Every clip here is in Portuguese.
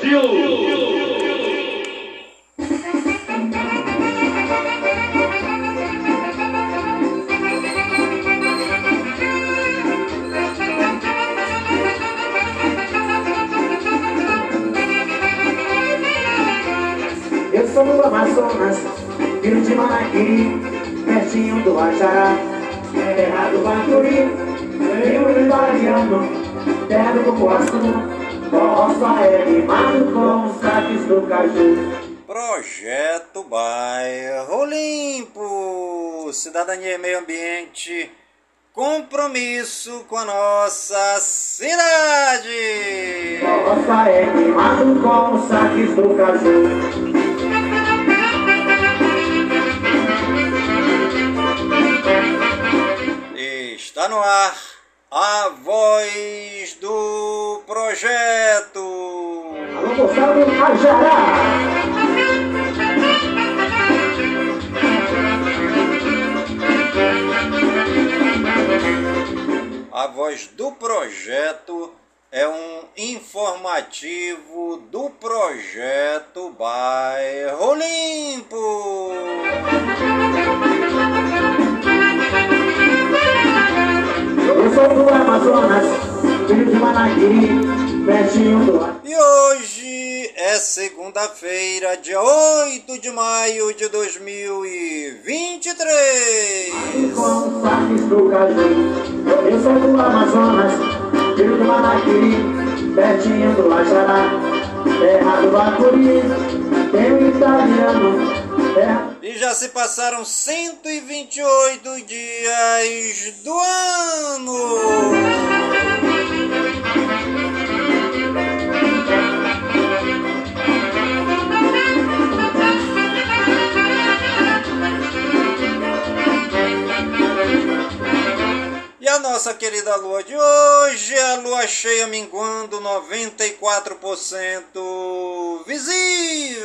Brasil! Compromisso com a nossa cidade. Roça é rimado com os saques do caju. Está no ar a voz do projeto. Alô, do Ajará. A voz do projeto é um informativo do projeto Bairro Limpo. Eu sou do Amazonas, filho de Manaquiri, pertinho do. E hoje é segunda-feira, dia 8 de maio de 2023. com do caju. Eu sou do Amazonas, filho do Manaquiri, pertinho do Ajará, terra do Bacuri, um italiano. E já se passaram 128 dias do ano. Nossa querida lua de hoje, a lua cheia minguando 94% visível.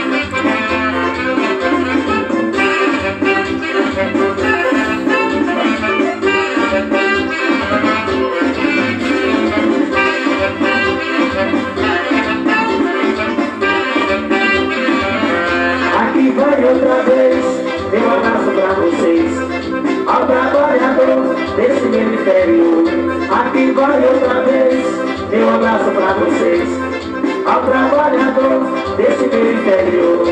Vai outra vez, meu abraço pra vocês, ao trabalhador desse meu interior.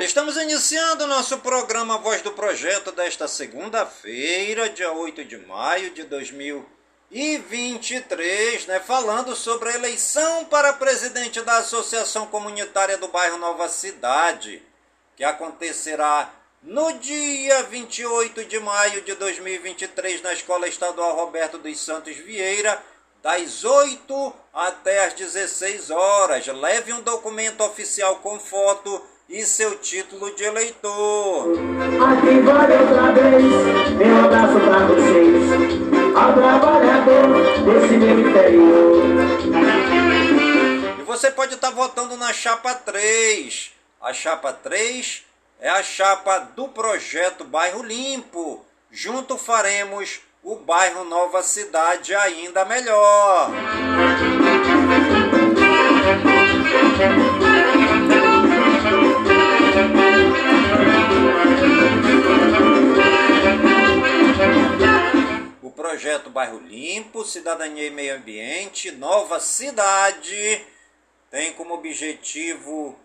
Estamos iniciando o nosso programa Voz do Projeto desta segunda-feira, dia 8 de maio de 2023, né, falando sobre a eleição para presidente da Associação Comunitária do Bairro Nova Cidade, que acontecerá no dia 28 de maio de 2023 na Escola Estadual Roberto dos Santos Vieira, das 8 até as 16 horas. Leve um documento oficial com foto e seu título de eleitor. Aqui vai outra vez, meu abraço pra vocês, ao trabalhador desse meu interior. E você pode estar votando na chapa 3. A chapa 3 é a chapa do projeto Bairro Limpo. Junto faremos o bairro Nova Cidade ainda melhor. O projeto Bairro Limpo, Cidadania e Meio Ambiente, Nova Cidade, tem como objetivo,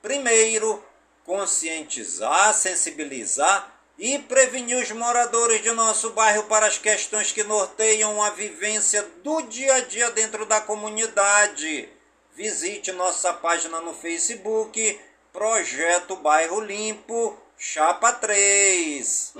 primeiro, conscientizar, sensibilizar e prevenir os moradores de nosso bairro para as questões que norteiam a vivência do dia a dia dentro da comunidade. Visite nossa página no Facebook, Projeto Bairro Limpo, Chapa 3.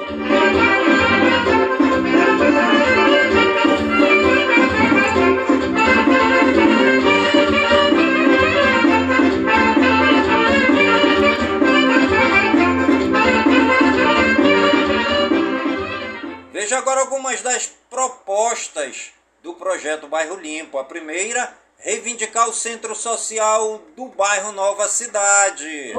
Veja agora algumas das propostas do projeto Bairro Limpo. A primeira, reivindicar o centro social do bairro Nova Cidade.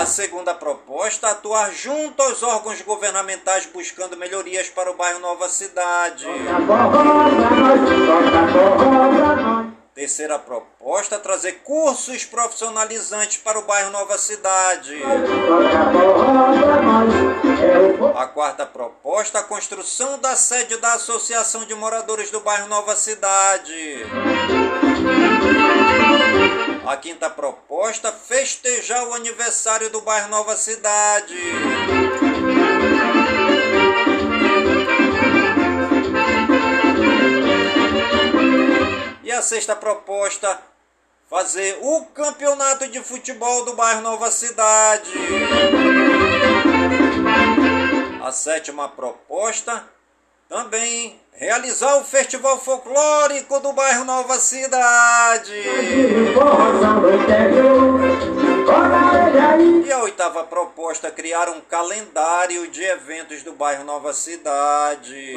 A segunda proposta, atuar junto aos órgãos governamentais buscando melhorias para o bairro Nova Cidade. Terceira proposta, trazer cursos profissionalizantes para o bairro Nova Cidade. A quarta proposta, a construção da sede da Associação de Moradores do bairro Nova Cidade. A quinta proposta, festejar o aniversário do bairro Nova Cidade. E a sexta proposta, fazer o campeonato de futebol do bairro Nova Cidade. Sétima proposta, também realizar o festival folclórico do bairro Nova Cidade. E a oitava proposta, criar um calendário de eventos do bairro Nova Cidade.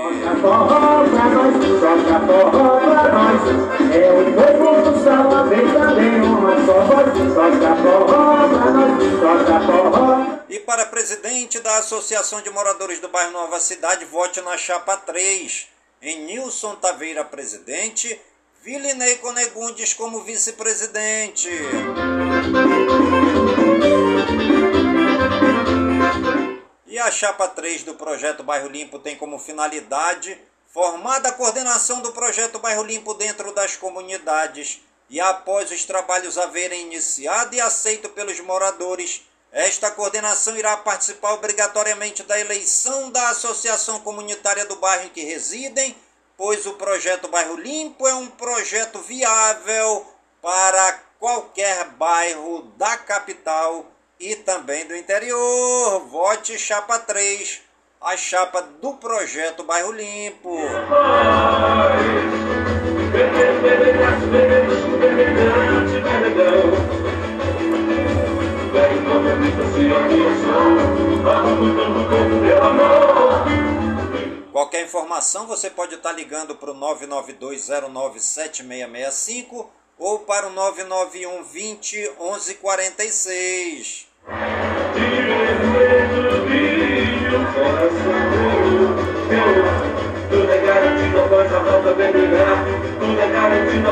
E para presidente da Associação de Moradores do bairro Nova Cidade, vote na chapa 3. Em Nilson Taveira, presidente. Vilinei Conegundes como vice-presidente. E a chapa 3 do projeto Bairro Limpo tem como finalidade formar a coordenação do projeto Bairro Limpo dentro das comunidades e após os trabalhos haverem iniciado e aceito pelos moradores, esta coordenação irá participar obrigatoriamente da eleição da associação comunitária do bairro em que residem, pois o projeto Bairro Limpo é um projeto viável para qualquer bairro da capital e também do interior. Vote Chapa 3, a chapa do projeto Bairro Limpo. Qualquer informação você pode estar ligando para o 992097665 ou para o 991 20 1146. Tudo é a volta brilhar. Tudo é garantido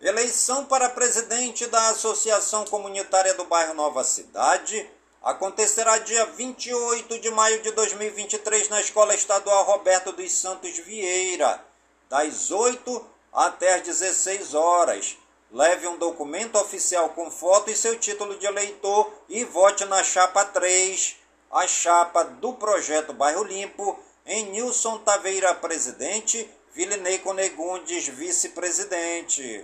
Eleição para presidente da Associação Comunitária do Bairro Nova Cidade acontecerá dia 28 de maio de 2023 na Escola Estadual Roberto dos Santos Vieira, das 8 até as 16 horas. Leve um documento oficial com foto e seu título de eleitor e vote na chapa 3, a chapa do projeto Bairro Limpo, em Nilson Taveira, presidente, Vilinei Conegundes, vice-presidente.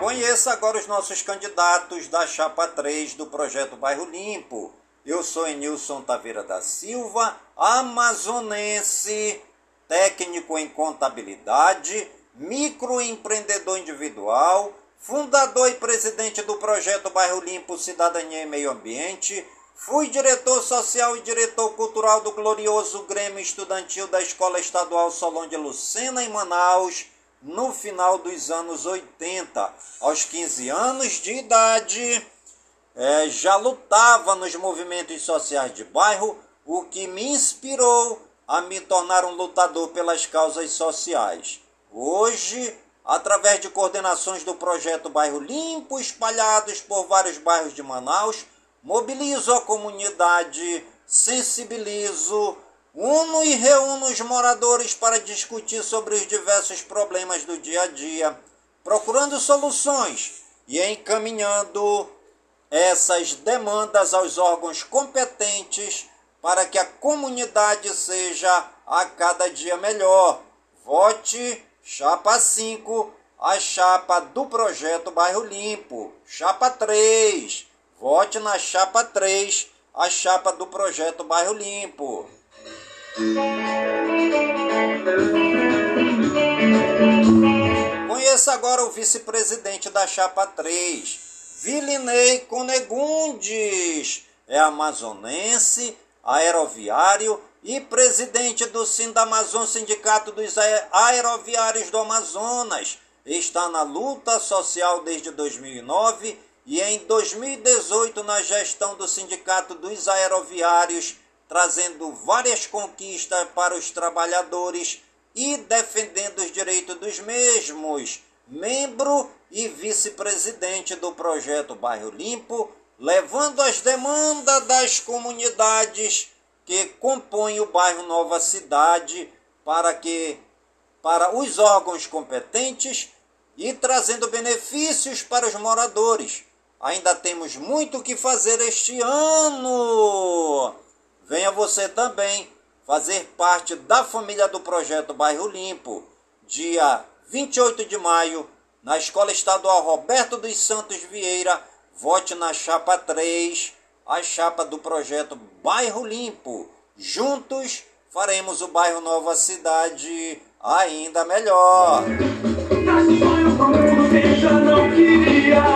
Conheça agora os nossos candidatos da Chapa 3 do projeto Bairro Limpo. Eu sou Enilson Taveira da Silva, amazonense, técnico em contabilidade, microempreendedor individual, fundador e presidente do projeto Bairro Limpo Cidadania e Meio Ambiente, fui diretor social e diretor cultural do glorioso Grêmio Estudantil da Escola Estadual Solon de Lucena, em Manaus, no final dos anos 80. Aos 15 anos de idade, é, já lutava nos movimentos sociais de bairro, o que me inspirou a me tornar um lutador pelas causas sociais. Hoje, através de coordenações do projeto Bairro Limpo, espalhados por vários bairros de Manaus, mobilizo a comunidade, sensibilizo, uno e reúno os moradores para discutir sobre os diversos problemas do dia a dia, procurando soluções e encaminhando essas demandas aos órgãos competentes para que a comunidade seja a cada dia melhor. Vote chapa 5, a chapa do projeto Bairro Limpo. Chapa 3, vote na chapa 3, a chapa do projeto Bairro Limpo. Conheça agora o vice-presidente da chapa 3, Vilinei Conegundes. É amazonense, aeroviário e presidente do Sindamazon, Sindicato dos Aeroviários do Amazonas. Está na luta social desde 2009 e em 2018 na gestão do Sindicato dos Aeroviários, trazendo várias conquistas para os trabalhadores e defendendo os direitos dos mesmos. Membro e vice-presidente do projeto Bairro Limpo, levando as demandas das comunidades que compõem o bairro Nova Cidade para que para os órgãos competentes e trazendo benefícios para os moradores. Ainda temos muito o que fazer este ano. Venha você também fazer parte da família do projeto Bairro Limpo, dia 28 de maio, na Escola Estadual Roberto dos Santos Vieira. Vote na chapa 3 a chapa do projeto Bairro Limpo. Juntos faremos o bairro Nova Cidade ainda melhor. Já não queria.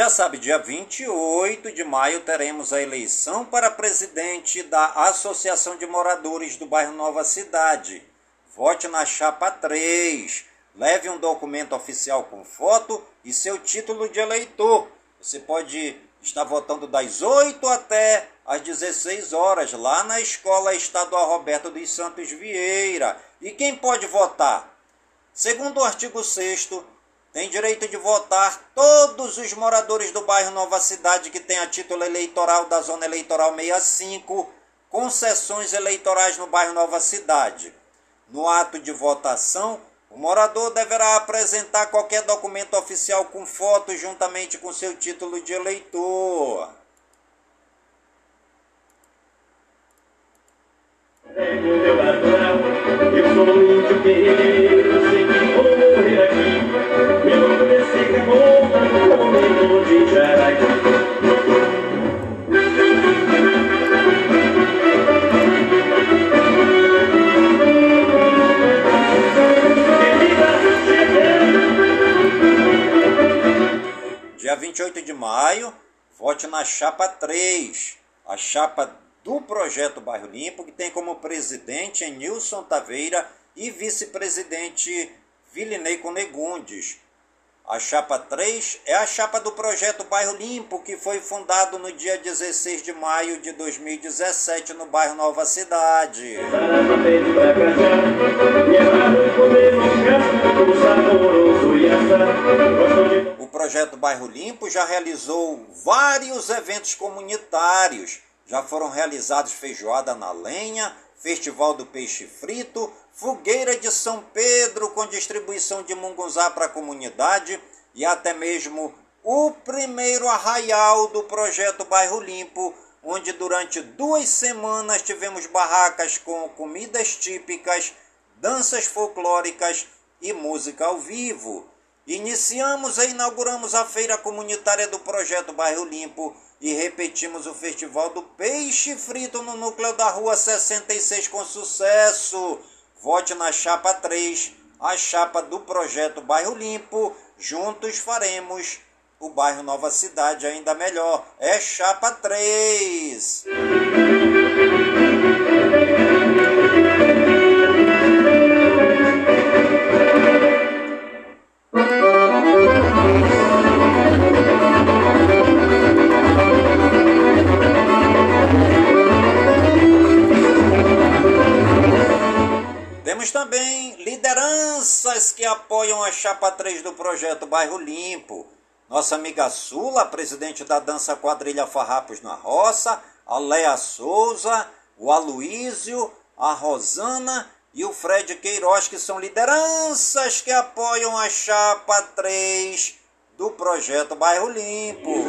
Já sabe, dia 28 de maio teremos a eleição para presidente da Associação de Moradores do Bairro Nova Cidade. Vote na chapa 3. Leve um documento oficial com foto e seu título de eleitor. Você pode estar votando das 8 até às 16 horas lá na Escola Estadual Roberto dos Santos Vieira. E quem pode votar? Segundo o artigo 6 tem direito de votar todos os moradores do bairro Nova Cidade que tenha título eleitoral da Zona Eleitoral 65, concessões eleitorais no bairro Nova Cidade. No ato de votação, o morador deverá apresentar qualquer documento oficial com foto juntamente com seu título de eleitor. Eu sou 28 de maio, vote na chapa 3, a chapa do projeto Bairro Limpo, que tem como presidente Nilson Taveira e vice-presidente Vilinei Conegundes. A chapa 3 é a chapa do projeto Bairro Limpo, que foi fundado no dia 16 de maio de 2017 no bairro Nova Cidade. O projeto Bairro Limpo já realizou vários eventos comunitários. Já foram realizados feijoada na lenha, Festival do Peixe Frito, Fogueira de São Pedro com distribuição de mungunzá para a comunidade e até mesmo o primeiro arraial do projeto Bairro Limpo, onde durante duas semanas tivemos barracas com comidas típicas, danças folclóricas e música ao vivo. Iniciamos e inauguramos a feira comunitária do projeto Bairro Limpo e repetimos o Festival do Peixe Frito no núcleo da Rua 66 com sucesso. Vote na chapa 3, a chapa do projeto Bairro Limpo. Juntos faremos o bairro Nova Cidade ainda melhor. É chapa 3. Temos também lideranças que apoiam a chapa 3 do projeto Bairro Limpo. Nossa amiga Sula, presidente da dança quadrilha Farrapos na Roça, a Léa Souza, o Aloísio, a Rosana e o Fred Queiroz, que são lideranças que apoiam a chapa 3 do projeto Bairro Limpo.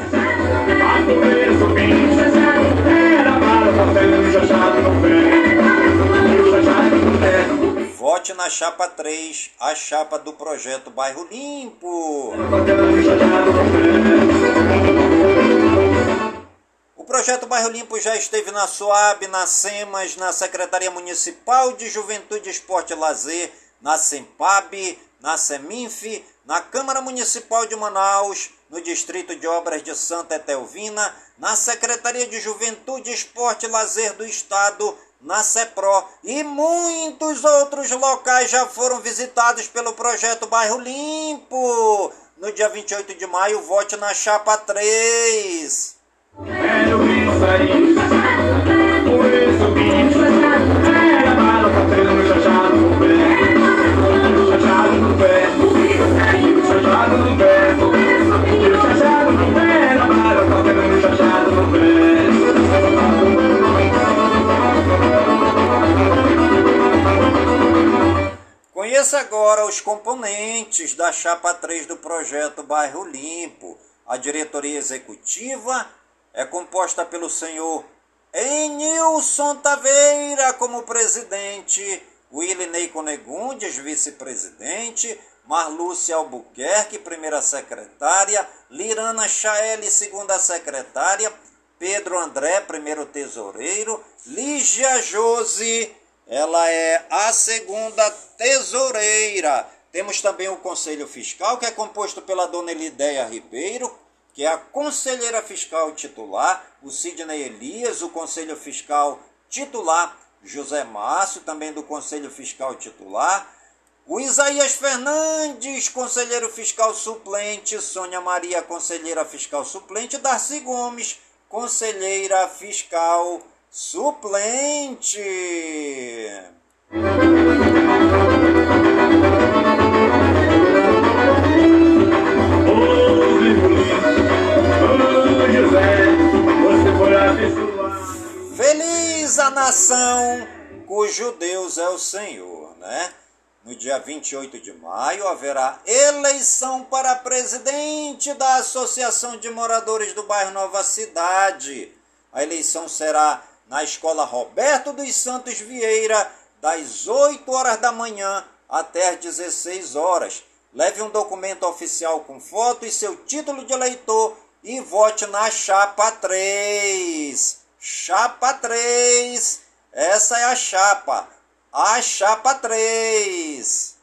Vote na chapa 3, a chapa do projeto Bairro Limpo. O projeto Bairro Limpo já esteve na SOAB, na SEMAS, na Secretaria Municipal de Juventude, Esporte e Lazer, na SEMPAB, na SEMINF, na Câmara Municipal de Manaus, no Distrito de Obras de Santa Etelvina, na Secretaria de Juventude, Esporte e Lazer do Estado, na CEPRO e muitos outros locais já foram visitados pelo projeto Bairro Limpo. No dia 28 de maio, vote na chapa 3. Era Conheça agora os componentes da chapa 3 do projeto Bairro Limpo. A diretoria executiva é composta pelo senhor Enilson Taveira como presidente, Willinei Conegundes, vice-presidente, Marlúcia Albuquerque, primeira secretária, Lirana Chaeli, segunda secretária, Pedro André, primeiro tesoureiro, Lígia Jose, ela é a segunda tesoureira. Temos também o Conselho Fiscal, que é composto pela dona Elideia Ribeiro, que é a conselheira fiscal titular, o Sidney Elias, o Conselho Fiscal titular, José Márcio, também do Conselho Fiscal titular, o Isaías Fernandes, conselheiro fiscal suplente, Sônia Maria, conselheira fiscal suplente, Darcy Gomes, conselheira fiscal suplente. Feliz a nação cujo Deus é o Senhor, né? No dia 28 de maio haverá eleição para presidente da Associação de Moradores do Bairro Nova Cidade. A eleição será na Escola Roberto dos Santos Vieira, das 8 horas da manhã até as 16 horas. Leve um documento oficial com foto e seu título de eleitor e vote na chapa 3. Chapa 3. Essa é a chapa. A chapa 3.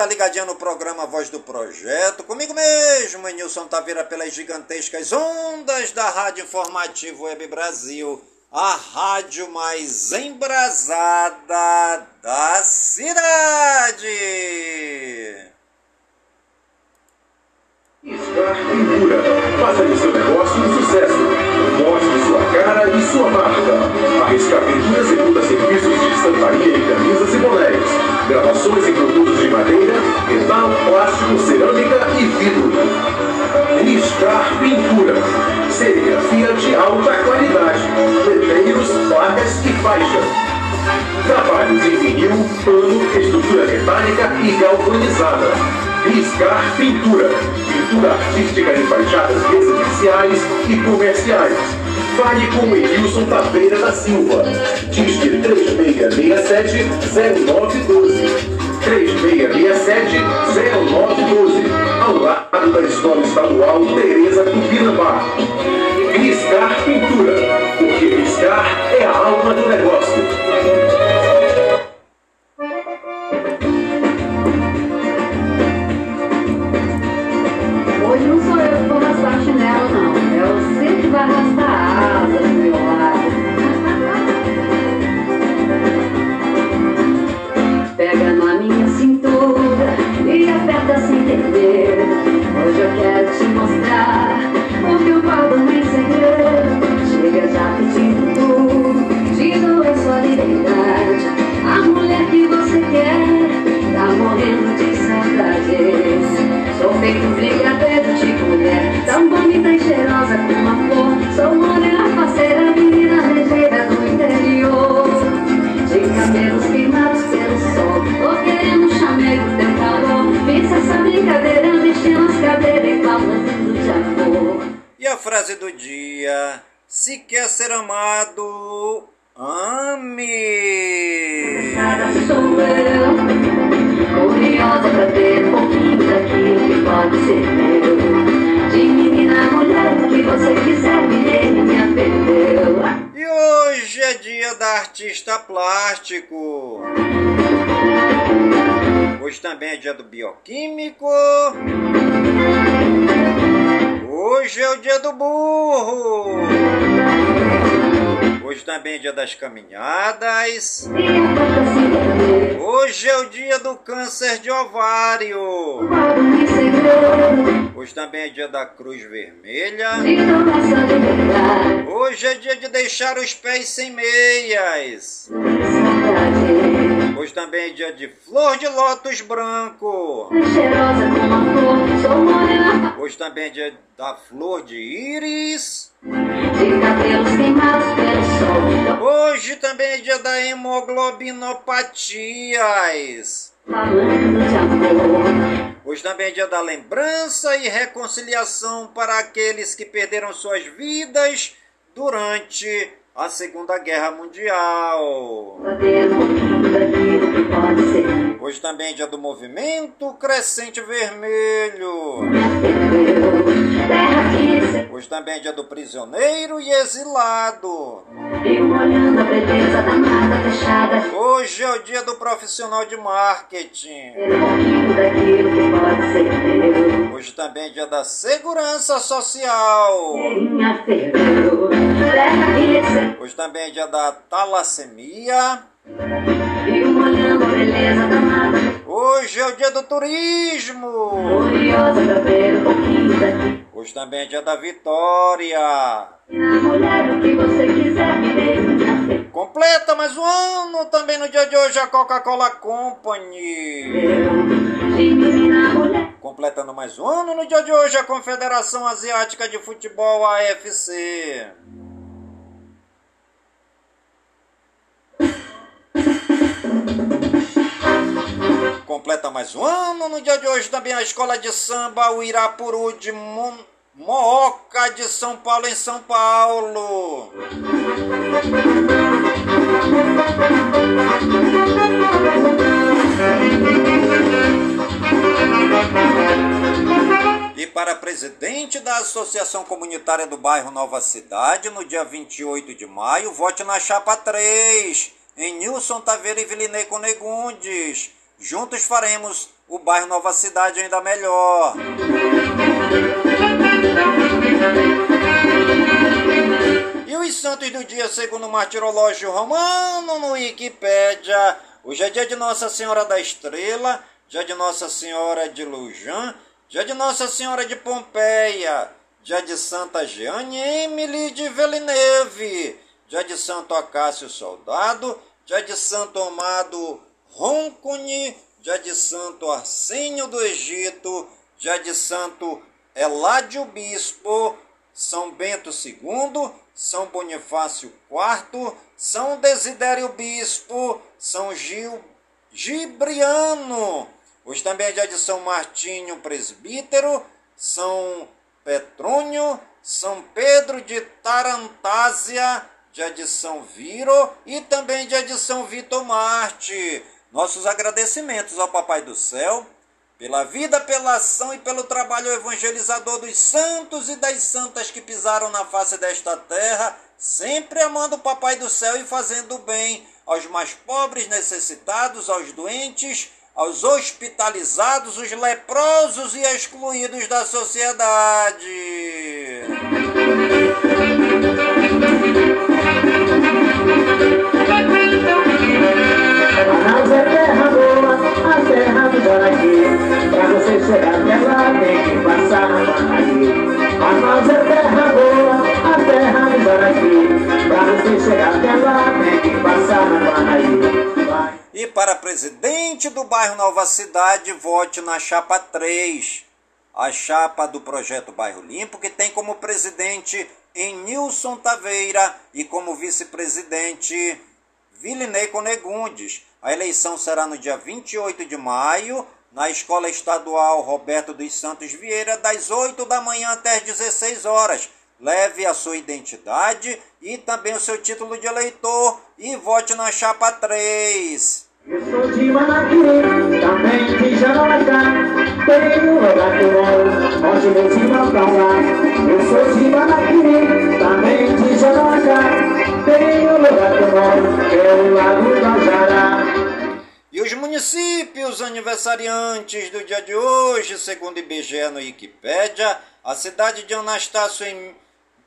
Está ligadinho no programa Voz do Projeto, comigo mesmo, Nilson Taveira, pelas gigantescas ondas da Rádio Informativo Web Brasil, a rádio mais embrasada da cidade. Star Pintura. Faça de seu negócio um sucesso. Mostre sua casa para pintura executa serviços de estamparia em camisas e bonés, gravações em produtos de madeira, metal, plástico, cerâmica e vidro. Riscar Pintura. Serigrafia de alta qualidade. Letreiros, placas e faixas. Trabalhos em vinil, pano, estrutura metálica e galvanizada. Riscar Pintura. Pintura artística em fachadas residenciais e comerciais. Fale com Edilson Taveira da Silva. Disque 3667-0912. 3667-0912. Ao lado da Escola Estadual Tereza Tupinambá. Riscar Pintura. Porque riscar é a alma do negócio. Hoje eu quero te mostrar o que eu guardo em segredo. Chega já frase do dia: Se quer ser amado, ame. Cara sou eu, curiosa pra ter um pouquinho daquilo que pode ser meu. De menina mulher, o que você quiser, me dê, me perdeu. E hoje é dia da artista plástico. Hoje também é dia do bioquímico. Hoje é o dia do burro. Hoje também é dia das caminhadas. Hoje é o dia do câncer de ovário. Hoje também é dia da cruz vermelha. Hoje é dia de deixar os pés sem meias. Hoje também é dia de flor de lótus branco. Hoje também é dia da flor de íris. de cabelos queimados pelo sol. Hoje também é dia da hemoglobinopatias. Hoje também é dia da lembrança e reconciliação para aqueles que perderam suas vidas durante a Segunda Guerra Mundial. pra Hoje também é dia do movimento Crescente Vermelho. Hoje também é dia do prisioneiro e exilado. Hoje é o dia do profissional de marketing. Hoje também é dia da segurança social. Hoje também é dia da talassemia. Hoje é o dia do turismo. Hoje também é dia da vitória. Completa mais um ano também no dia de hoje a Coca-Cola Company. Completando mais um ano no dia de hoje a Confederação Asiática de Futebol AFC. Completa mais um ano no dia de hoje também a Escola de Samba o Irapuru de Mo Mooca de São Paulo em São Paulo. E para presidente da Associação Comunitária do Bairro Nova Cidade, no dia 28 de maio, vote na chapa 3, em Nilson Taveira e Vilinei Conegundes. Juntos faremos o bairro Nova Cidade ainda melhor. E os santos do dia segundo o martirológio romano no Wikipédia. Hoje é dia de Nossa Senhora da Estrela, dia de Nossa Senhora de Lujan, dia de Nossa Senhora de Pompeia, dia de Santa Jeanne Emily de Villeneuve, dia de Santo Acácio Soldado, dia de Santo Amado Roncone, dia de Santo Arsênio do Egito, dia de Santo Eládio Bispo, São Bento II, São Bonifácio IV, São Desidério Bispo, São Gil Gibriano. Hoje também é dia de São Martinho Presbítero, São Petrônio, São Pedro de Tarantásia, dia de São Viro e também dia de São Vitor Marte. Nossos agradecimentos ao Papai do Céu pela vida, pela ação e pelo trabalho evangelizador dos santos e das santas que pisaram na face desta terra, sempre amando o Papai do Céu e fazendo bem aos mais pobres, necessitados, aos doentes, aos hospitalizados, os leprosos e excluídos da sociedade. Tem que passar na Paraí Mas é terra boa, a terra do Guarani Pra você chegar até lá tem que passar Paraí Vai. E para presidente do bairro Nova Cidade, vote na chapa 3, a chapa do projeto Bairro Limpo, que tem como presidente em Nilson Taveira e como vice-presidente Vilinei Conegundes. A eleição será no dia 28 de maio, na Escola Estadual Roberto dos Santos Vieira, das 8 da manhã até as 16 horas. Leve a sua identidade e também o seu título de eleitor e vote na chapa 3. Eu sou de Manaquiri, também de Janoracá Tem um onde irmãos estão lá Eu sou de Manaquiri, também de Janoracá Tem um lugar que eu moro, que é o Lago da Jará E os municípios aniversariantes do dia de hoje, segundo IBGE no Wikipédia, a cidade de Anastácio em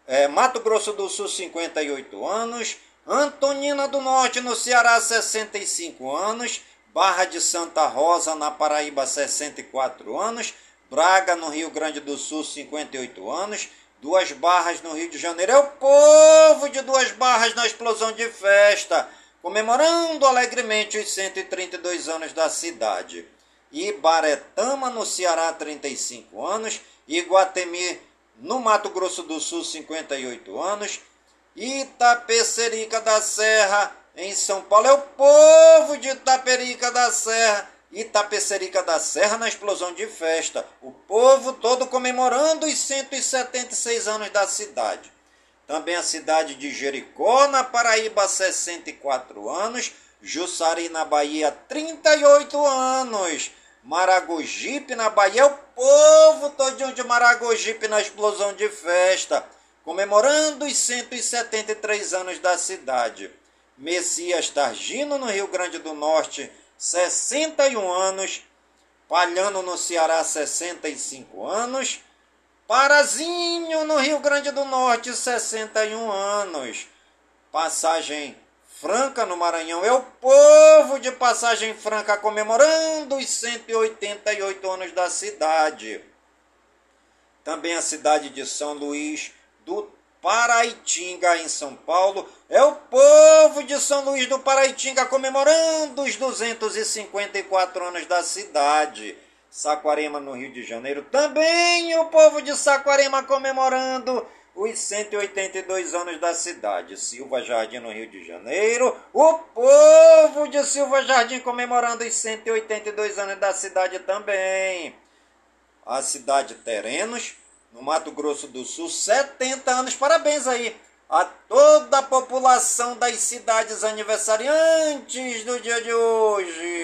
eh, Mato Grosso do Sul, 58 anos, Antonina do Norte, no Ceará, 65 anos, Barra de Santa Rosa, na Paraíba, 64 anos, Braga, no Rio Grande do Sul, 58 anos, Duas Barras, no Rio de Janeiro. É o povo de Duas Barras na explosão de festa, comemorando alegremente os 132 anos da cidade. Ibaretama, no Ceará, 35 anos, Iguatemi, no Mato Grosso do Sul, 58 anos, Itapecerica da Serra, em São Paulo. É o povo de Itaperica da Serra, Itapecerica da Serra na explosão de festa. O povo todo comemorando os 176 anos da cidade. Também a cidade de Jericó, na Paraíba, 64 anos. Jussari, na Bahia, 38 anos. Maragogipe, na Bahia, é o povo todinho de Maragogipe na explosão de festa comemorando os 173 anos da cidade. Messias Targino, no Rio Grande do Norte, 61 anos. Palhano, no Ceará, 65 anos. Parazinho, no Rio Grande do Norte, 61 anos. Passagem Franca, no Maranhão, é o povo de Passagem Franca comemorando os 188 anos da cidade. Também a cidade de São Luís, do Paraitinga, em São Paulo. É o povo de São Luís do Paraitinga comemorando os 254 anos da cidade. Saquarema, no Rio de Janeiro. Também o povo de Saquarema comemorando os 182 anos da cidade. Silva Jardim, no Rio de Janeiro. O povo de Silva Jardim comemorando os 182 anos da cidade também. A cidade Terenos no Mato Grosso do Sul, 70 anos. Parabéns aí a toda a população das cidades aniversariantes do dia de hoje.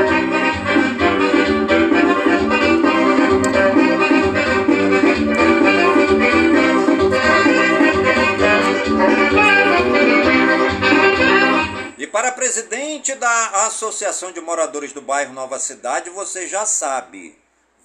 presidente da Associação de Moradores do Bairro Nova Cidade, você já sabe.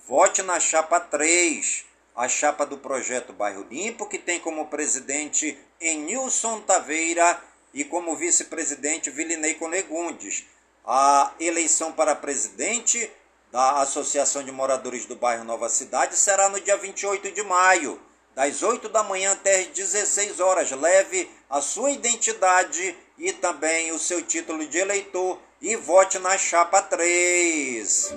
Vote na chapa 3, a chapa do projeto Bairro Limpo, que tem como presidente Enilson Taveira e como vice-presidente Vilinei Conegundes. A eleição para presidente da Associação de Moradores do Bairro Nova Cidade será no dia 28 de maio, das 8 da manhã até as 16 horas. Leve a sua identidade e também o seu título de eleitor e vote na chapa 3.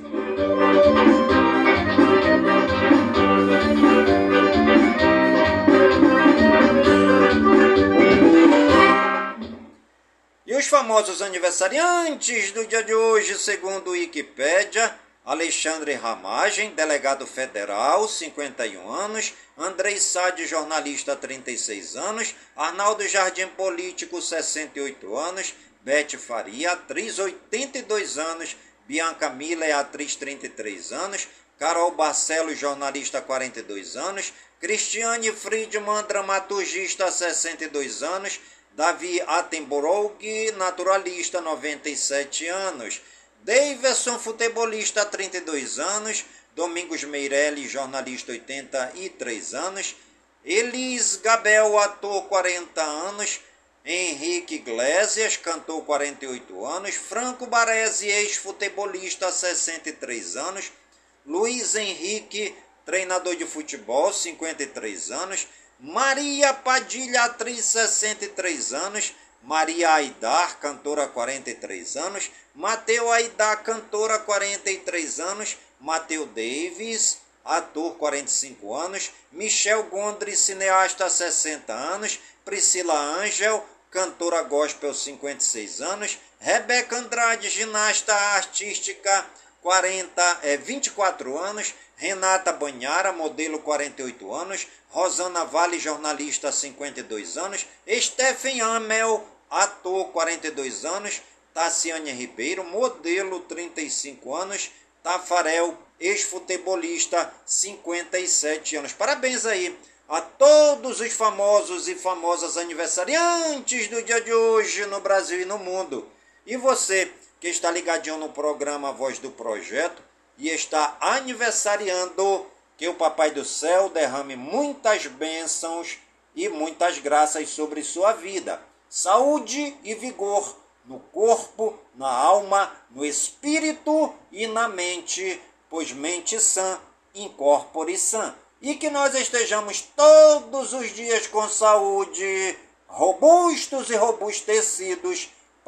E os famosos aniversariantes do dia de hoje, segundo Wikipédia, Alexandre Ramagem, delegado federal, 51 anos, Andrei Sade, jornalista, 36 anos, Arnaldo Jardim, político, 68 anos, Bete Faria, atriz, 82 anos, Bianca Miller, atriz, 33 anos, Carol Barcelos, jornalista, 42 anos, Cristiane Friedman, dramaturgista, 62 anos, Davi Attenborough, naturalista, 97 anos, Davidson, futebolista, 32 anos. Domingos Meirelles, jornalista, 83 anos. Elis Gabel, ator, 40 anos. Henrique Iglesias, cantor, 48 anos. Franco Baresi, ex-futebolista, 63 anos. Luiz Henrique, treinador de futebol, 53 anos. Maria Padilha, atriz, 63 anos. Maria Aidar, cantora, 43 anos. Mateu Aidar, cantora, 43 anos. Mateu Davis, ator, 45 anos. Michel Gondry, cineasta, 60 anos. Priscila Angel, cantora gospel, 56 anos. Rebeca Andrade, ginasta artística, 40, é, 24 anos. Renata Banhara, modelo 48 anos, Rosana Vale, jornalista 52 anos, Stephen Amel, ator 42 anos, Tassiane Ribeiro, modelo 35 anos, Tafarel, ex-futebolista 57 anos. Parabéns aí a todos os famosos e famosas aniversariantes do dia de hoje no Brasil e no mundo. E você que está ligadinho no programa Voz do Projeto, e está aniversariando. Que o Papai do Céu derrame muitas bênçãos e muitas graças sobre sua vida. Saúde e vigor no corpo, na alma, no espírito e na mente, pois mente sã, incorpore sã. E que nós estejamos todos os dias com saúde, robustos e robustecidos,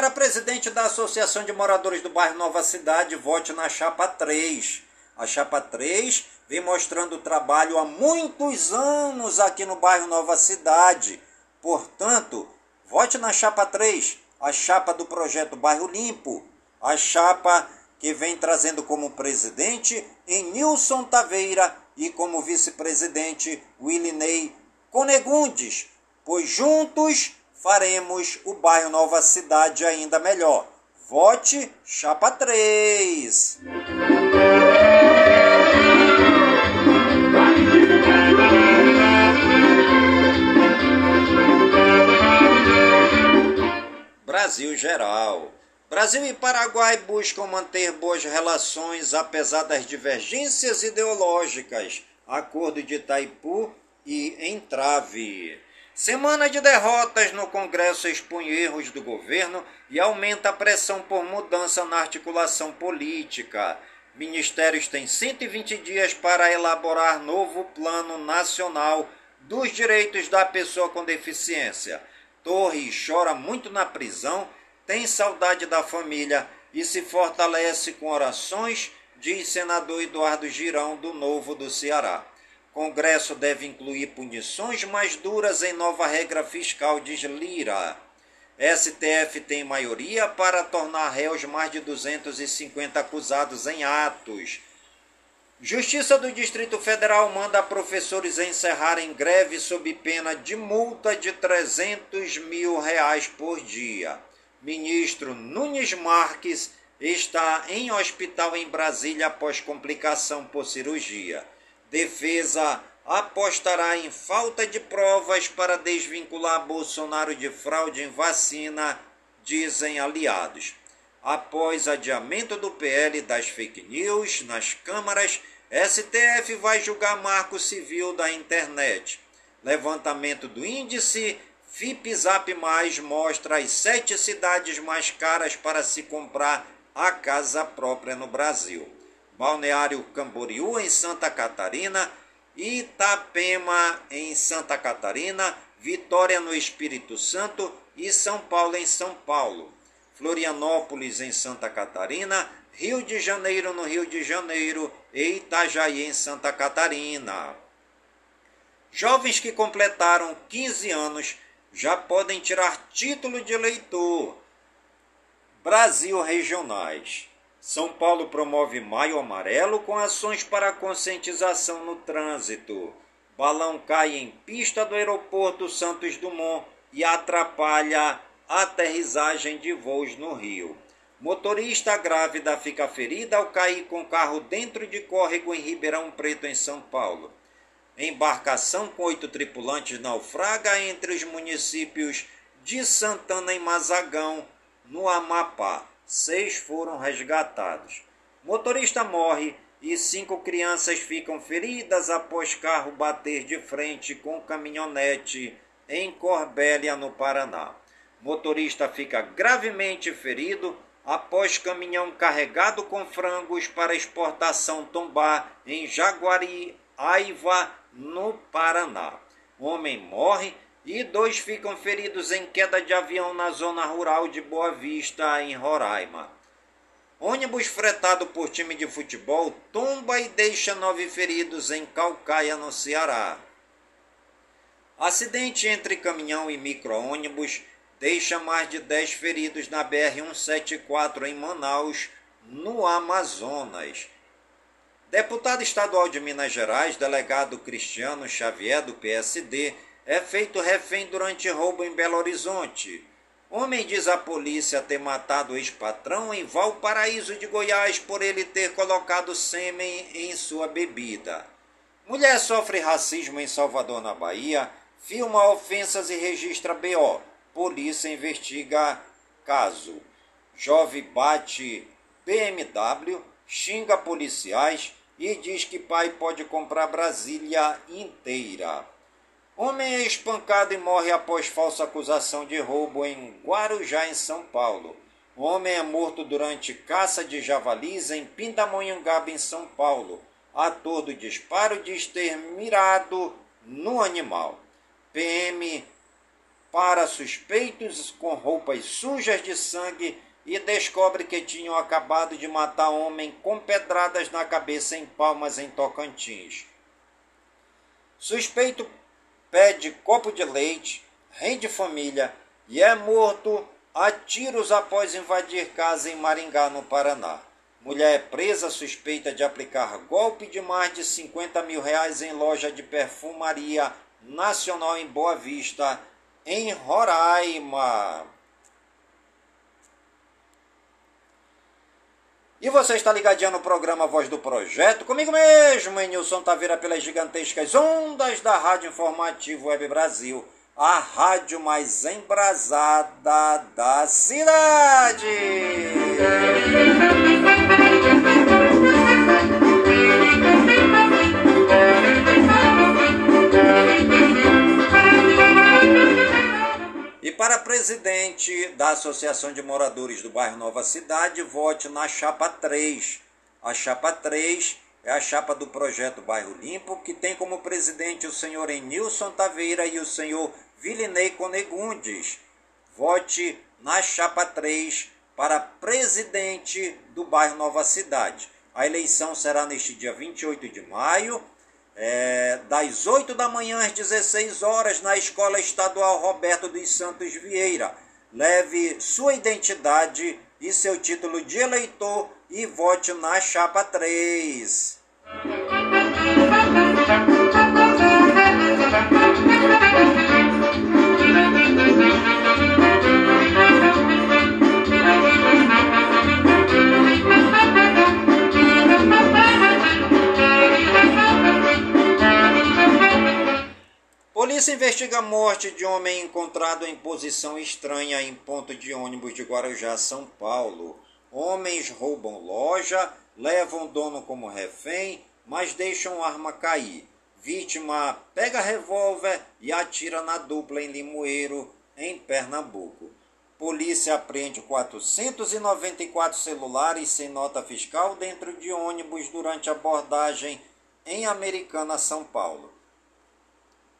para presidente da Associação de Moradores do Bairro Nova Cidade, vote na chapa 3. A chapa 3 vem mostrando trabalho há muitos anos aqui no bairro Nova Cidade. Portanto, vote na chapa 3, a chapa do projeto Bairro Limpo, a chapa que vem trazendo como presidente Nilson Taveira e como vice-presidente Willinei Conegundes, pois juntos faremos o bairro Nova Cidade ainda melhor. Vote Chapa 3. Brasil Geral. Brasil e Paraguai buscam manter boas relações apesar das divergências ideológicas. Acordo de Itaipu e entrave. Semana de derrotas no Congresso expõe erros do governo e aumenta a pressão por mudança na articulação política. Ministérios têm 120 dias para elaborar novo Plano Nacional dos Direitos da Pessoa com Deficiência. Torre chora muito na prisão, tem saudade da família e se fortalece com orações, diz senador Eduardo Girão, do Novo do Ceará. Congresso deve incluir punições mais duras em nova regra fiscal, diz Lira. STF tem maioria para tornar réus mais de 250 acusados em atos. Justiça do Distrito Federal manda professores encerrarem greve sob pena de multa de 300 mil reais por dia. Ministro Nunes Marques está em hospital em Brasília após complicação por cirurgia. Defesa apostará em falta de provas para desvincular Bolsonaro de fraude em vacina, dizem aliados. Após adiamento do PL das fake news nas câmaras, STF vai julgar marco civil da internet. Levantamento do índice FIPZAP Mais mostra as sete cidades mais caras para se comprar a casa própria no Brasil. Balneário Camboriú, em Santa Catarina, Itapema, em Santa Catarina, Vitória, no Espírito Santo e São Paulo, em São Paulo. Florianópolis, em Santa Catarina, Rio de Janeiro, no Rio de Janeiro e Itajaí, em Santa Catarina. Jovens que completaram 15 anos já podem tirar título de eleitor. Brasil Regionais. São Paulo promove Maio Amarelo com ações para conscientização no trânsito. Balão cai em pista do aeroporto Santos Dumont e atrapalha aterrissagem de voos no Rio. Motorista grávida fica ferida ao cair com carro dentro de córrego em Ribeirão Preto, em São Paulo. Embarcação com oito tripulantes naufraga entre os municípios de Santana e Mazagão, no Amapá. Seis foram resgatados. Motorista morre e cinco crianças ficam feridas após carro bater de frente com caminhonete em Corbélia, no Paraná. Motorista fica gravemente ferido após caminhão carregado com frangos para exportação tombar em Jaguari, Aiva, no Paraná. Homem morre e dois ficam feridos em queda de avião na zona rural de Boa Vista, em Roraima. Ônibus fretado por time de futebol tomba e deixa nove feridos em Calcaia, no Ceará. Acidente entre caminhão e micro-ônibus deixa mais de dez feridos na BR-174 em Manaus, no Amazonas. Deputado estadual de Minas Gerais, delegado Cristiano Xavier, do PSD, é feito refém durante roubo em Belo Horizonte. Homem diz à polícia ter matado ex-patrão em Valparaíso de Goiás por ele ter colocado sêmen em sua bebida. Mulher sofre racismo em Salvador, na Bahia, filma ofensas e registra BO. Polícia investiga caso. Jovem bate BMW, xinga policiais e diz que pai pode comprar Brasília inteira. Homem é espancado e morre após falsa acusação de roubo em Guarujá, em São Paulo. Homem é morto durante caça de javalis em Pindamonhangaba, em São Paulo. Ator do disparo diz ter mirado no animal. PM para suspeitos com roupas sujas de sangue e descobre que tinham acabado de matar homem com pedradas na cabeça em Palmas, em Tocantins. Suspeito pede copo de leite, rende família e é morto a tiros após invadir casa em Maringá, no Paraná. Mulher é presa suspeita de aplicar golpe de mais de 50 mil reais em loja de perfumaria nacional em Boa Vista, em Roraima. E você está ligadinho no programa Voz do Projeto, comigo mesmo, em Nilson Taveira, pelas gigantescas ondas da Rádio Informativo Web Brasil, a rádio mais embrasada da cidade. Presidente da Associação de Moradores do Bairro Nova Cidade, vote na chapa 3. A chapa 3 é a chapa do projeto Bairro Limpo, que tem como presidente o senhor Enilson Taveira e o senhor Vilinei Conegundes. Vote na chapa 3 para presidente do bairro Nova Cidade. A eleição será neste dia 28 de maio, é, das 8 da manhã às 16 horas, na Escola Estadual Roberto dos Santos Vieira. Leve sua identidade e seu título de eleitor e vote na chapa 3. Polícia investiga a morte de homem encontrado em posição estranha em ponto de ônibus de Guarujá, São Paulo. Homens roubam loja, levam dono como refém, mas deixam arma cair. Vítima pega revólver e atira na dupla em Limoeiro, em Pernambuco. Polícia apreende 494 celulares sem nota fiscal dentro de ônibus durante abordagem em Americana, São Paulo.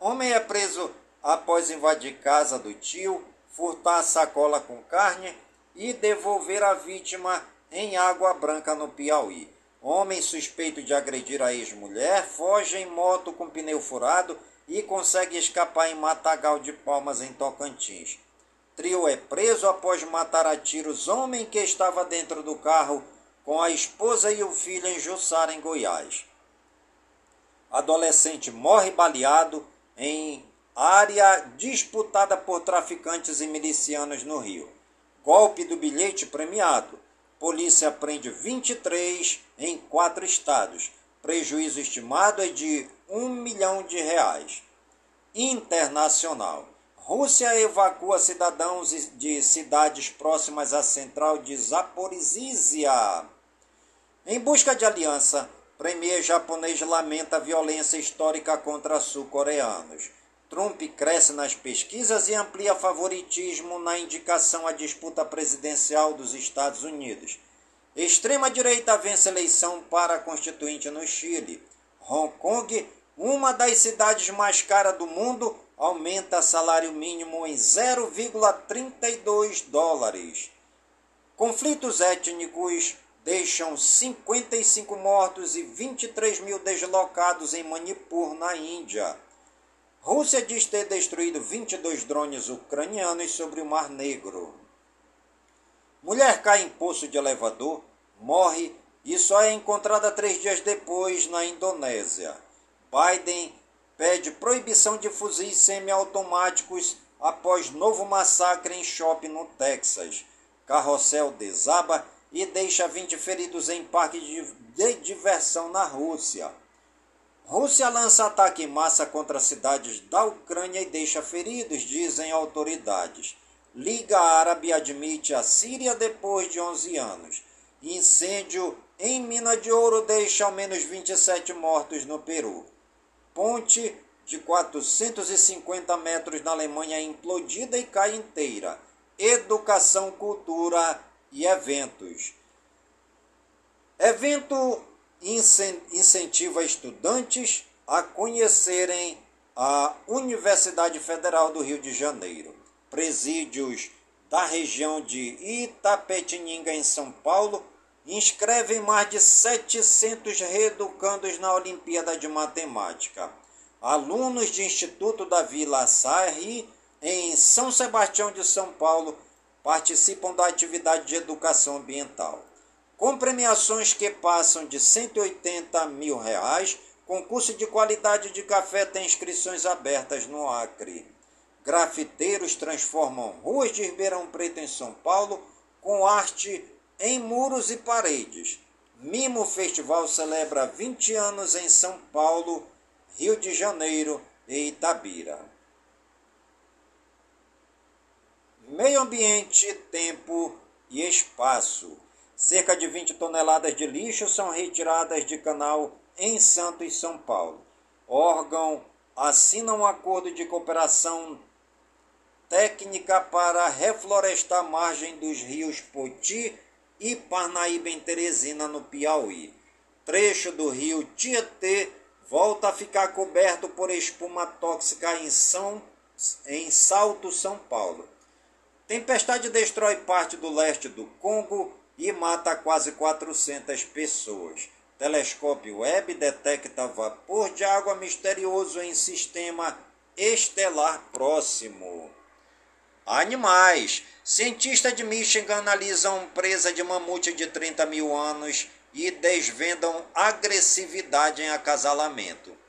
Homem é preso após invadir casa do tio, furtar sacola com carne e devolver a vítima em Água Branca, no Piauí. Homem suspeito de agredir a ex-mulher foge em moto com pneu furado e consegue escapar em Matagal de Palmas, em Tocantins. Trio é preso após matar a tiros homem que estava dentro do carro com a esposa e o filho em Jussara, em Goiás. Adolescente morre baleado em área disputada por traficantes e milicianos no Rio. Golpe do bilhete premiado. Polícia prende 23 em quatro estados. Prejuízo estimado é de um milhão de reais. Internacional. Rússia evacua cidadãos de cidades próximas à central de Zaporizhzhia. Em busca de aliança, Premier japonês lamenta a violência histórica contra sul-coreanos. Trump cresce nas pesquisas e amplia favoritismo na indicação à disputa presidencial dos Estados Unidos. Extrema-direita vence eleição para constituinte no Chile. Hong Kong, uma das cidades mais caras do mundo, aumenta salário mínimo em 0,32 dólares. Conflitos étnicos deixam 55 mortos e 23 mil deslocados em Manipur, na Índia. Rússia diz ter destruído 22 drones ucranianos sobre o Mar Negro. Mulher cai em poço de elevador, morre e só é encontrada três dias depois na Indonésia. Biden pede proibição de fuzis semiautomáticos após novo massacre em shopping no Texas. Carrossel desaba e deixa 20 feridos em parque de diversão na Rússia. Rússia lança ataque em massa contra cidades da Ucrânia e deixa feridos, dizem autoridades. Liga Árabe admite a Síria depois de 11 anos. Incêndio em Mina de Ouro deixa ao menos 27 mortos no Peru. Ponte de 450 metros na Alemanha implodida e cai inteira. Educação, cultura e eventos. Evento incentiva estudantes a conhecerem a Universidade Federal do Rio de Janeiro. Presídios da região de Itapetininga, em São Paulo, inscrevem mais de 700 reeducandos na Olimpíada de Matemática. Alunos de Instituto da Vila Sarri, em São Sebastião de São Paulo, participam da atividade de educação ambiental. Com premiações que passam de 180 mil reais, concurso de qualidade de café tem inscrições abertas no Acre. Grafiteiros transformam ruas de Ribeirão Preto em São Paulo com arte em muros e paredes. Mimo Festival celebra 20 anos em São Paulo, Rio de Janeiro e Itabira. Meio ambiente, tempo e espaço. Cerca de 20 toneladas de lixo são retiradas de canal em Santos, São Paulo. Órgão assina um acordo de cooperação técnica para reflorestar a margem dos rios Poti e Parnaíba em Teresina, no Piauí. Trecho do rio Tietê volta a ficar coberto por espuma tóxica em, São, em Salto, São Paulo. Tempestade destrói parte do leste do Congo e mata quase 400 pessoas. Telescópio Webb detecta vapor de água misterioso em sistema estelar próximo. Animais. Cientistas de Michigan analisam presa de mamute de 30 mil anos e desvendam agressividade em acasalamento.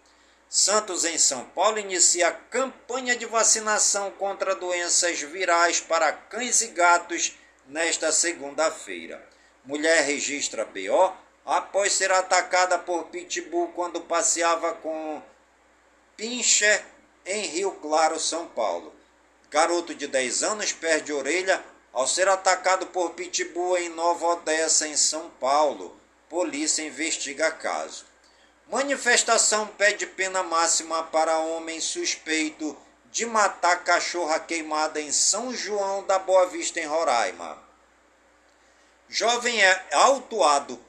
Santos, em São Paulo, inicia campanha de vacinação contra doenças virais para cães e gatos nesta segunda-feira. Mulher registra BO após ser atacada por pitbull quando passeava com pincher em Rio Claro, São Paulo. Garoto de 10 anos perde orelha ao ser atacado por pitbull em Nova Odessa, em São Paulo. Polícia investiga caso. Manifestação pede pena máxima para homem suspeito de matar cachorra queimada em São João da Boa Vista, em Roraima. Jovem é autuado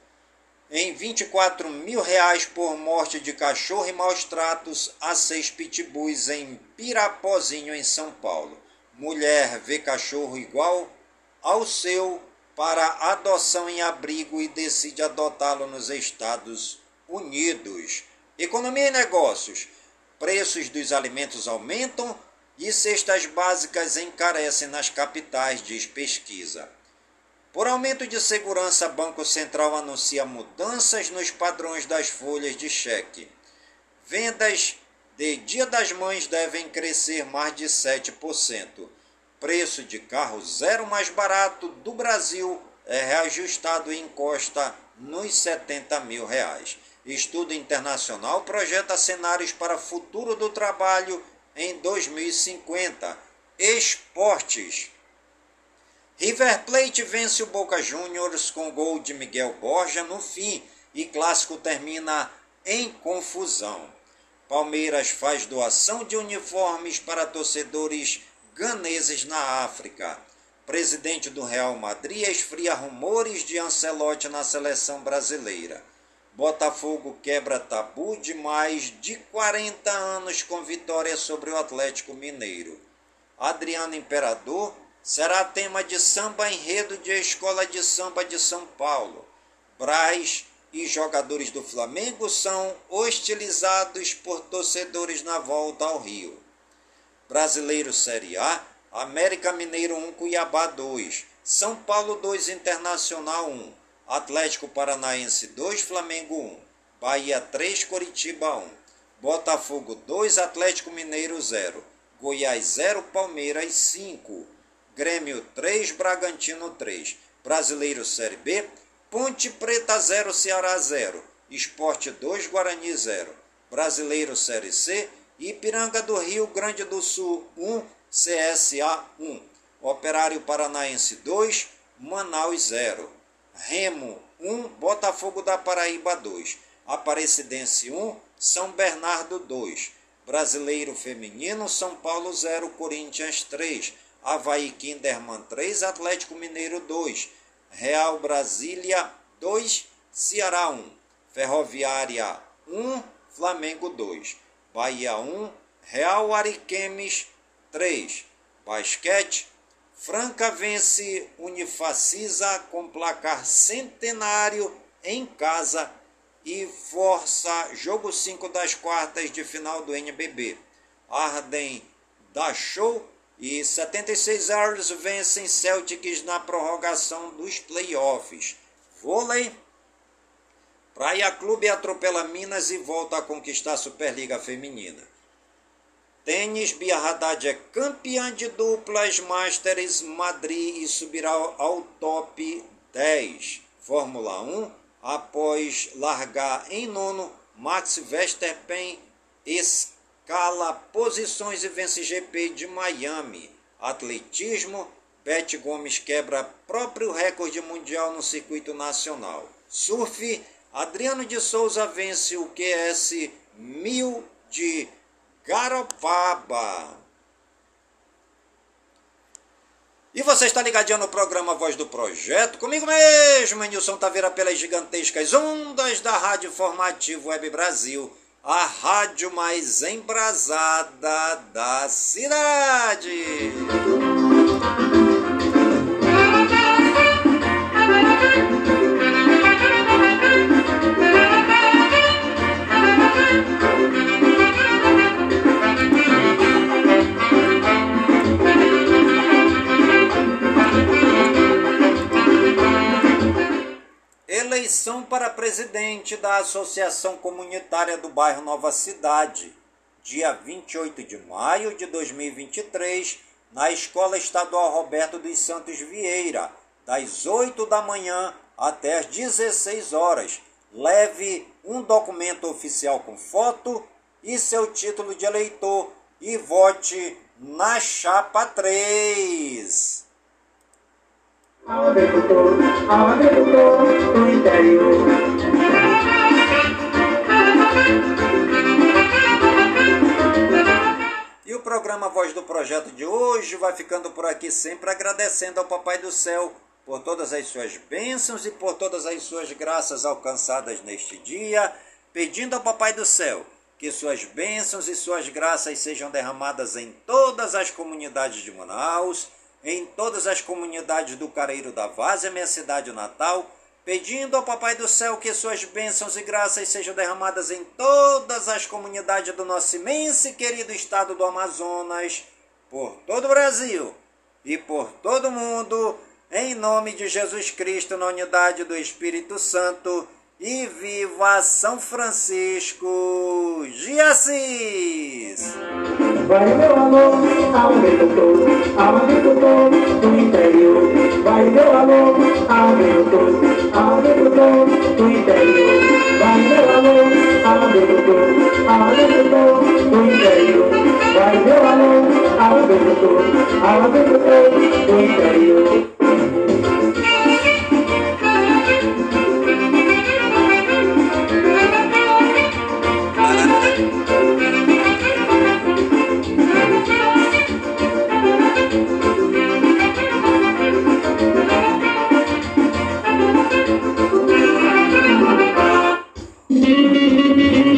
em 24 mil reais por morte de cachorro e maus tratos a seis pitbulls em Pirapozinho, em São Paulo. Mulher vê cachorro igual ao seu para adoção em abrigo e decide adotá-lo nos Estados Unidos. Economia e negócios. Preços dos alimentos aumentam e cestas básicas encarecem nas capitais, diz pesquisa. Por aumento de segurança, Banco Central anuncia mudanças nos padrões das folhas de cheque. Vendas de Dia das Mães devem crescer mais de 7%. Preço de carro zero mais barato do Brasil é reajustado e encosta nos 70 mil reais. Estudo internacional projeta cenários para futuro do trabalho em 2050. Esportes. River Plate vence o Boca Juniors com gol de Miguel Borja no fim e clássico termina em confusão. Palmeiras faz doação de uniformes para torcedores ganeses na África. Presidente do Real Madrid esfria rumores de Ancelotti na seleção brasileira. Botafogo quebra tabu de mais de 40 anos com vitória sobre o Atlético Mineiro. Adriano Imperador será tema de samba enredo de Escola de Samba de São Paulo. Braz e jogadores do Flamengo são hostilizados por torcedores na volta ao Rio. Brasileiro Série A, América Mineiro 1, Cuiabá 2, São Paulo 2, Internacional 1. Atlético Paranaense 2, Flamengo 1. Bahia 3, Coritiba 1. Botafogo 2, Atlético Mineiro 0. Goiás 0, Palmeiras 5. Grêmio 3, Bragantino 3. Brasileiro Série B, Ponte Preta 0, Ceará 0. Esporte 2, Guarani 0. Brasileiro Série C, Ipiranga do Rio Grande do Sul 1, CSA 1. Operário Paranaense 2, Manaus 0. Remo 1, Botafogo da Paraíba 2, Aparecidense 1, São Bernardo 2, Brasileiro Feminino, São Paulo 0, Corinthians 3, Havaí Kinderman 3, Atlético Mineiro 2, Real Brasília 2, Ceará 1, Ferroviária 1, Flamengo 2, Bahia 1, Real Ariquemes 3, Basquete Franca vence Unifacisa com placar centenário em casa e força jogo 5 das quartas de final do NBB. Arden dá show e 76 Hours vencem Celtics na prorrogação dos playoffs. Vôlei. Praia Clube atropela Minas e volta a conquistar a Superliga Feminina. Tênis, Bia Haddad é campeã de duplas Masters Madrid e subirá ao top 10. Fórmula 1, após largar em nono, Max Verstappen escala posições e vence GP de Miami. Atletismo, Beth Gomes quebra próprio recorde mundial no circuito nacional. Surf, Adriano de Souza vence o QS 1000 de Garopaba. E você está ligadinho no programa Voz do Projeto, comigo mesmo, Nilson Taveira, pelas gigantescas ondas da Rádio Formativo Web Brasil, a rádio mais embrasada da cidade. Eleição para presidente da Associação Comunitária do Bairro Nova Cidade, dia 28 de maio de 2023, na Escola Estadual Roberto dos Santos Vieira, das 8 da manhã até as 16 horas. Leve um documento oficial com foto e seu título de eleitor e vote na chapa 3. Aonde eu tô, no interior. E o programa Voz do Projeto de hoje vai ficando por aqui, sempre agradecendo ao Papai do Céu por todas as suas bênçãos e por todas as suas graças alcançadas neste dia, pedindo ao Papai do Céu que suas bênçãos e suas graças sejam derramadas em todas as comunidades de Manaus em todas as comunidades do Careiro da Várzea, minha cidade natal, pedindo ao Papai do Céu que suas bênçãos e graças sejam derramadas em todas as comunidades do nosso imenso e querido estado do Amazonas, por todo o Brasil e por todo o mundo, em nome de Jesus Cristo, na unidade do Espírito Santo, e viva São Francisco de Assis! Vai meu amor, aonde eu tô, aonde eu tô, no interior. Vai meu amor, aonde eu tô, aonde eu tô, no interior. Vai meu amor, aonde eu tô, aonde eu tô, no interior. Vai meu amor, aonde eu tô, aonde eu tô, no interior.